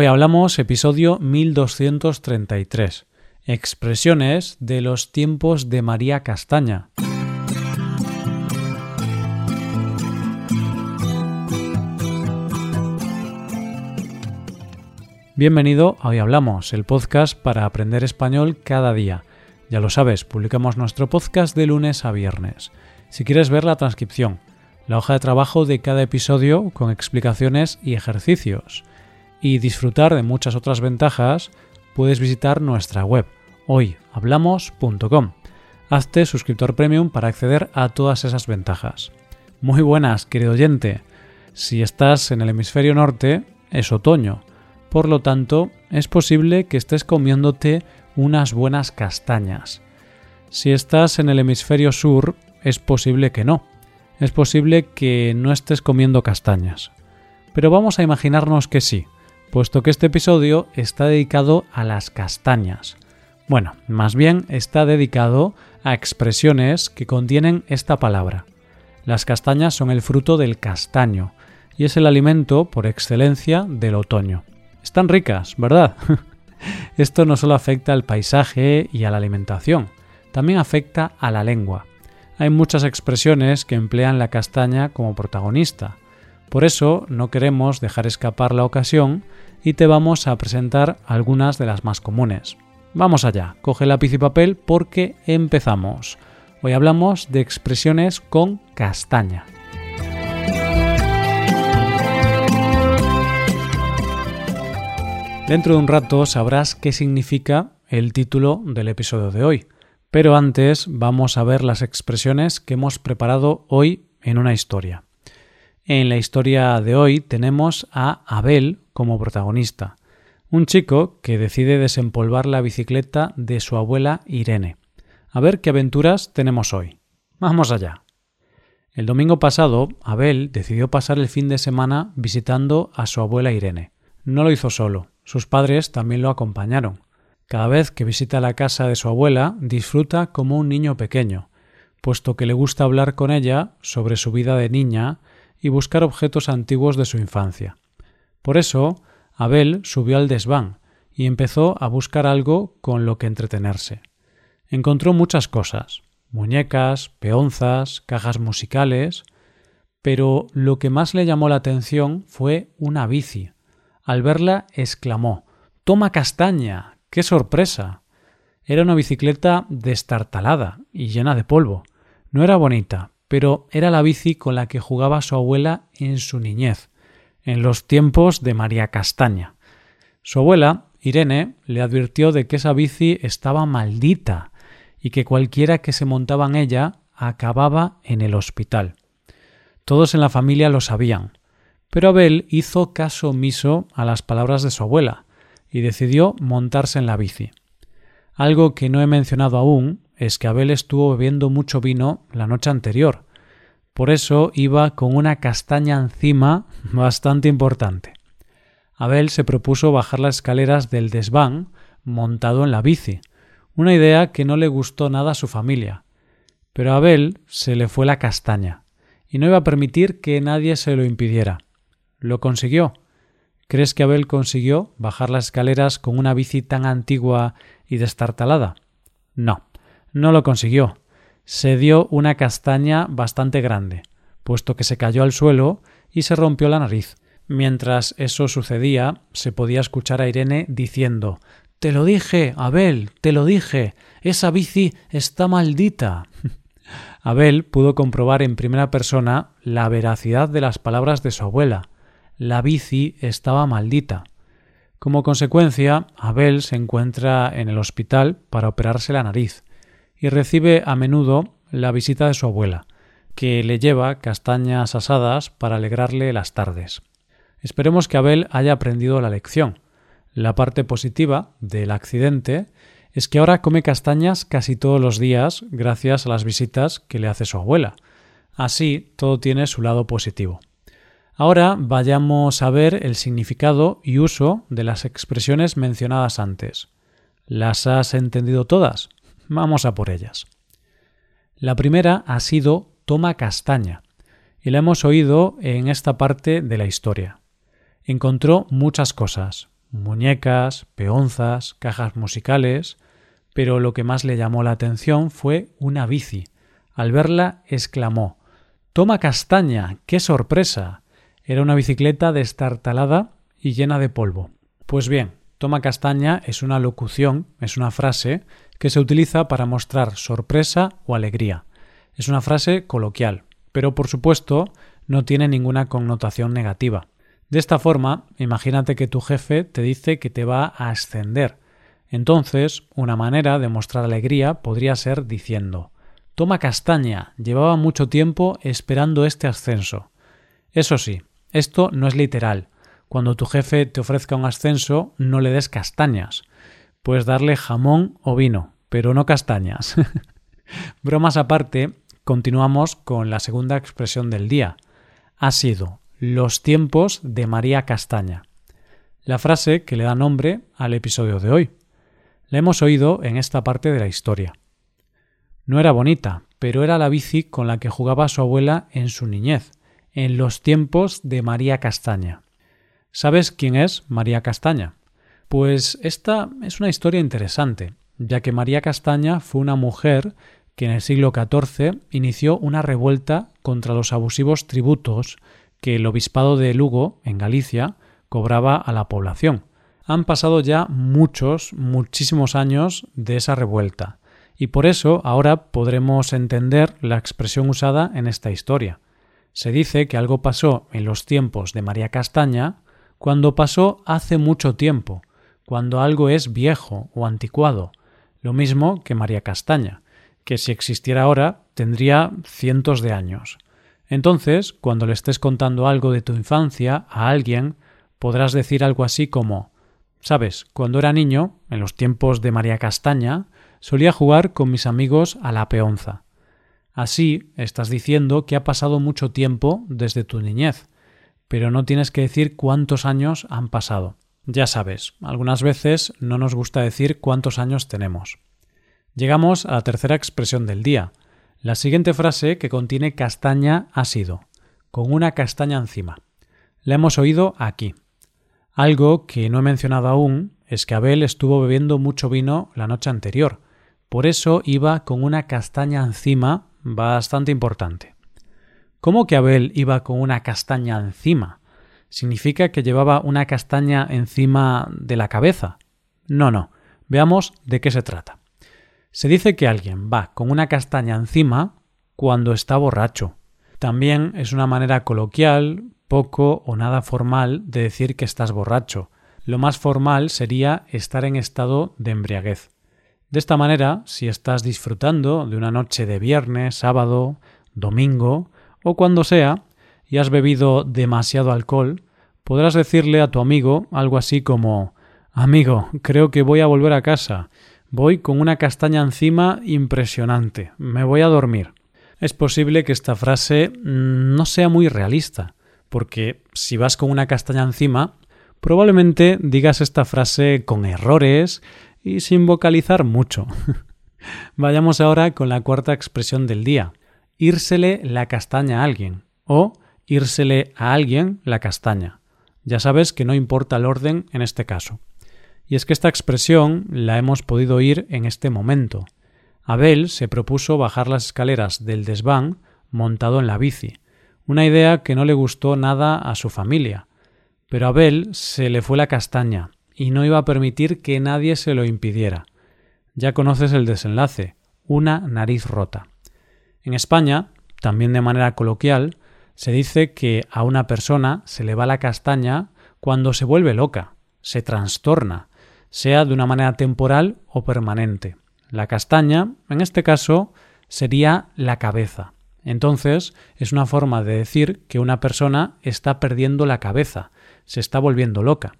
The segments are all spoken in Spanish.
Hoy hablamos episodio 1233, expresiones de los tiempos de María Castaña. Bienvenido a Hoy Hablamos, el podcast para aprender español cada día. Ya lo sabes, publicamos nuestro podcast de lunes a viernes. Si quieres ver la transcripción, la hoja de trabajo de cada episodio con explicaciones y ejercicios, y disfrutar de muchas otras ventajas, puedes visitar nuestra web hoyhablamos.com. Hazte suscriptor premium para acceder a todas esas ventajas. Muy buenas, querido oyente. Si estás en el hemisferio norte, es otoño por lo tanto, es posible que estés comiéndote unas buenas castañas. Si estás en el hemisferio sur, es posible que no. Es posible que no estés comiendo castañas. Pero vamos a imaginarnos que sí, puesto que este episodio está dedicado a las castañas. Bueno, más bien está dedicado a expresiones que contienen esta palabra. Las castañas son el fruto del castaño y es el alimento por excelencia del otoño. Están ricas, ¿verdad? Esto no solo afecta al paisaje y a la alimentación, también afecta a la lengua. Hay muchas expresiones que emplean la castaña como protagonista. Por eso no queremos dejar escapar la ocasión y te vamos a presentar algunas de las más comunes. Vamos allá, coge lápiz y papel porque empezamos. Hoy hablamos de expresiones con castaña. Dentro de un rato sabrás qué significa el título del episodio de hoy, pero antes vamos a ver las expresiones que hemos preparado hoy en una historia. En la historia de hoy tenemos a Abel como protagonista, un chico que decide desempolvar la bicicleta de su abuela Irene. A ver qué aventuras tenemos hoy. Vamos allá. El domingo pasado, Abel decidió pasar el fin de semana visitando a su abuela Irene. No lo hizo solo, sus padres también lo acompañaron. Cada vez que visita la casa de su abuela, disfruta como un niño pequeño, puesto que le gusta hablar con ella sobre su vida de niña y buscar objetos antiguos de su infancia. Por eso, Abel subió al desván y empezó a buscar algo con lo que entretenerse. Encontró muchas cosas muñecas, peonzas, cajas musicales, pero lo que más le llamó la atención fue una bici, al verla exclamó Toma castaña. ¡Qué sorpresa! Era una bicicleta destartalada y llena de polvo. No era bonita, pero era la bici con la que jugaba su abuela en su niñez, en los tiempos de María Castaña. Su abuela, Irene, le advirtió de que esa bici estaba maldita y que cualquiera que se montaba en ella acababa en el hospital. Todos en la familia lo sabían, pero Abel hizo caso omiso a las palabras de su abuela y decidió montarse en la bici. Algo que no he mencionado aún es que Abel estuvo bebiendo mucho vino la noche anterior. Por eso iba con una castaña encima bastante importante. Abel se propuso bajar las escaleras del desván montado en la bici, una idea que no le gustó nada a su familia. Pero a Abel se le fue la castaña, y no iba a permitir que nadie se lo impidiera. Lo consiguió. ¿Crees que Abel consiguió bajar las escaleras con una bici tan antigua y destartalada? No, no lo consiguió. Se dio una castaña bastante grande, puesto que se cayó al suelo y se rompió la nariz. Mientras eso sucedía, se podía escuchar a Irene diciendo Te lo dije, Abel, te lo dije. Esa bici está maldita. Abel pudo comprobar en primera persona la veracidad de las palabras de su abuela la bici estaba maldita. Como consecuencia, Abel se encuentra en el hospital para operarse la nariz y recibe a menudo la visita de su abuela, que le lleva castañas asadas para alegrarle las tardes. Esperemos que Abel haya aprendido la lección. La parte positiva del accidente es que ahora come castañas casi todos los días gracias a las visitas que le hace su abuela. Así todo tiene su lado positivo. Ahora vayamos a ver el significado y uso de las expresiones mencionadas antes. ¿Las has entendido todas? Vamos a por ellas. La primera ha sido toma castaña, y la hemos oído en esta parte de la historia. Encontró muchas cosas, muñecas, peonzas, cajas musicales, pero lo que más le llamó la atención fue una bici. Al verla exclamó Toma castaña. ¡Qué sorpresa! Era una bicicleta destartalada y llena de polvo. Pues bien, toma castaña es una locución, es una frase que se utiliza para mostrar sorpresa o alegría. Es una frase coloquial, pero por supuesto no tiene ninguna connotación negativa. De esta forma, imagínate que tu jefe te dice que te va a ascender. Entonces, una manera de mostrar alegría podría ser diciendo Toma castaña, llevaba mucho tiempo esperando este ascenso. Eso sí, esto no es literal. Cuando tu jefe te ofrezca un ascenso, no le des castañas. Puedes darle jamón o vino, pero no castañas. Bromas aparte, continuamos con la segunda expresión del día. Ha sido los tiempos de María Castaña. La frase que le da nombre al episodio de hoy. La hemos oído en esta parte de la historia. No era bonita, pero era la bici con la que jugaba su abuela en su niñez, en los tiempos de María Castaña. ¿Sabes quién es María Castaña? Pues esta es una historia interesante, ya que María Castaña fue una mujer que en el siglo XIV inició una revuelta contra los abusivos tributos que el obispado de Lugo, en Galicia, cobraba a la población. Han pasado ya muchos, muchísimos años de esa revuelta, y por eso ahora podremos entender la expresión usada en esta historia. Se dice que algo pasó en los tiempos de María Castaña cuando pasó hace mucho tiempo, cuando algo es viejo o anticuado, lo mismo que María Castaña, que si existiera ahora tendría cientos de años. Entonces, cuando le estés contando algo de tu infancia a alguien, podrás decir algo así como Sabes, cuando era niño, en los tiempos de María Castaña, solía jugar con mis amigos a la peonza. Así estás diciendo que ha pasado mucho tiempo desde tu niñez, pero no tienes que decir cuántos años han pasado. Ya sabes, algunas veces no nos gusta decir cuántos años tenemos. Llegamos a la tercera expresión del día. La siguiente frase que contiene castaña ha sido con una castaña encima. La hemos oído aquí. Algo que no he mencionado aún es que Abel estuvo bebiendo mucho vino la noche anterior, por eso iba con una castaña encima bastante importante. ¿Cómo que Abel iba con una castaña encima? ¿Significa que llevaba una castaña encima de la cabeza? No, no. Veamos de qué se trata. Se dice que alguien va con una castaña encima cuando está borracho. También es una manera coloquial, poco o nada formal de decir que estás borracho. Lo más formal sería estar en estado de embriaguez. De esta manera, si estás disfrutando de una noche de viernes, sábado, domingo o cuando sea, y has bebido demasiado alcohol, podrás decirle a tu amigo algo así como Amigo, creo que voy a volver a casa. Voy con una castaña encima impresionante. Me voy a dormir. Es posible que esta frase no sea muy realista, porque si vas con una castaña encima, probablemente digas esta frase con errores y sin vocalizar mucho. Vayamos ahora con la cuarta expresión del día. Írsele la castaña a alguien o írsele a alguien la castaña. Ya sabes que no importa el orden en este caso. Y es que esta expresión la hemos podido oír en este momento. Abel se propuso bajar las escaleras del desván montado en la bici, una idea que no le gustó nada a su familia. Pero a Abel se le fue la castaña, y no iba a permitir que nadie se lo impidiera. Ya conoces el desenlace, una nariz rota. En España, también de manera coloquial, se dice que a una persona se le va la castaña cuando se vuelve loca, se trastorna, sea de una manera temporal o permanente. La castaña, en este caso, sería la cabeza. Entonces, es una forma de decir que una persona está perdiendo la cabeza, se está volviendo loca.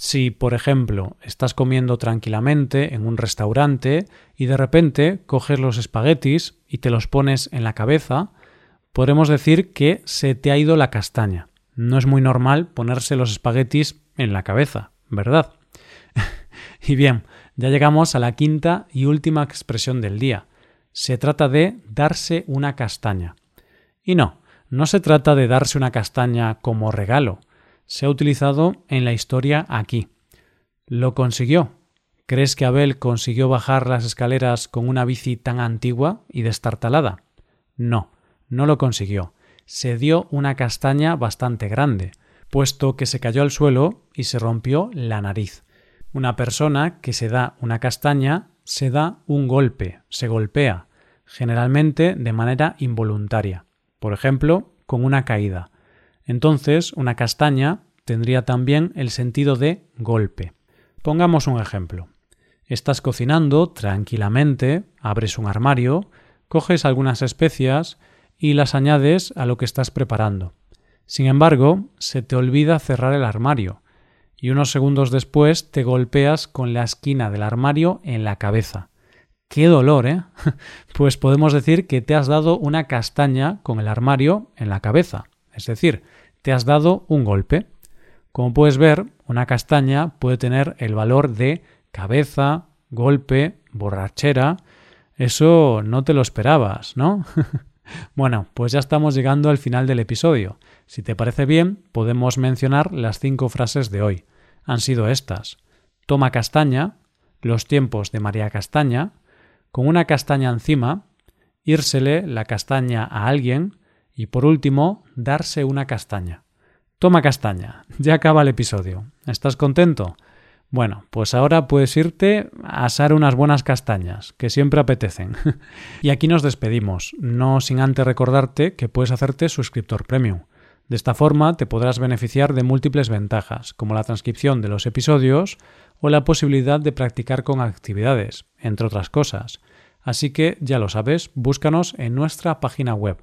Si, por ejemplo, estás comiendo tranquilamente en un restaurante y de repente coges los espaguetis y te los pones en la cabeza, podremos decir que se te ha ido la castaña. No es muy normal ponerse los espaguetis en la cabeza, ¿verdad? y bien, ya llegamos a la quinta y última expresión del día. Se trata de darse una castaña. Y no, no se trata de darse una castaña como regalo, se ha utilizado en la historia aquí. Lo consiguió. ¿Crees que Abel consiguió bajar las escaleras con una bici tan antigua y destartalada? No, no lo consiguió. Se dio una castaña bastante grande, puesto que se cayó al suelo y se rompió la nariz. Una persona que se da una castaña se da un golpe, se golpea, generalmente de manera involuntaria, por ejemplo, con una caída. Entonces, una castaña tendría también el sentido de golpe. Pongamos un ejemplo. Estás cocinando tranquilamente, abres un armario, coges algunas especias y las añades a lo que estás preparando. Sin embargo, se te olvida cerrar el armario y unos segundos después te golpeas con la esquina del armario en la cabeza. ¡Qué dolor, eh! Pues podemos decir que te has dado una castaña con el armario en la cabeza, es decir, te has dado un golpe. Como puedes ver, una castaña puede tener el valor de cabeza, golpe, borrachera. Eso no te lo esperabas, ¿no? bueno, pues ya estamos llegando al final del episodio. Si te parece bien, podemos mencionar las cinco frases de hoy. Han sido estas. Toma castaña, los tiempos de María Castaña, con una castaña encima, írsele la castaña a alguien y por último, darse una castaña. Toma castaña. Ya acaba el episodio. ¿Estás contento? Bueno, pues ahora puedes irte a asar unas buenas castañas, que siempre apetecen. y aquí nos despedimos, no sin antes recordarte que puedes hacerte suscriptor premium. De esta forma te podrás beneficiar de múltiples ventajas, como la transcripción de los episodios o la posibilidad de practicar con actividades, entre otras cosas. Así que ya lo sabes, búscanos en nuestra página web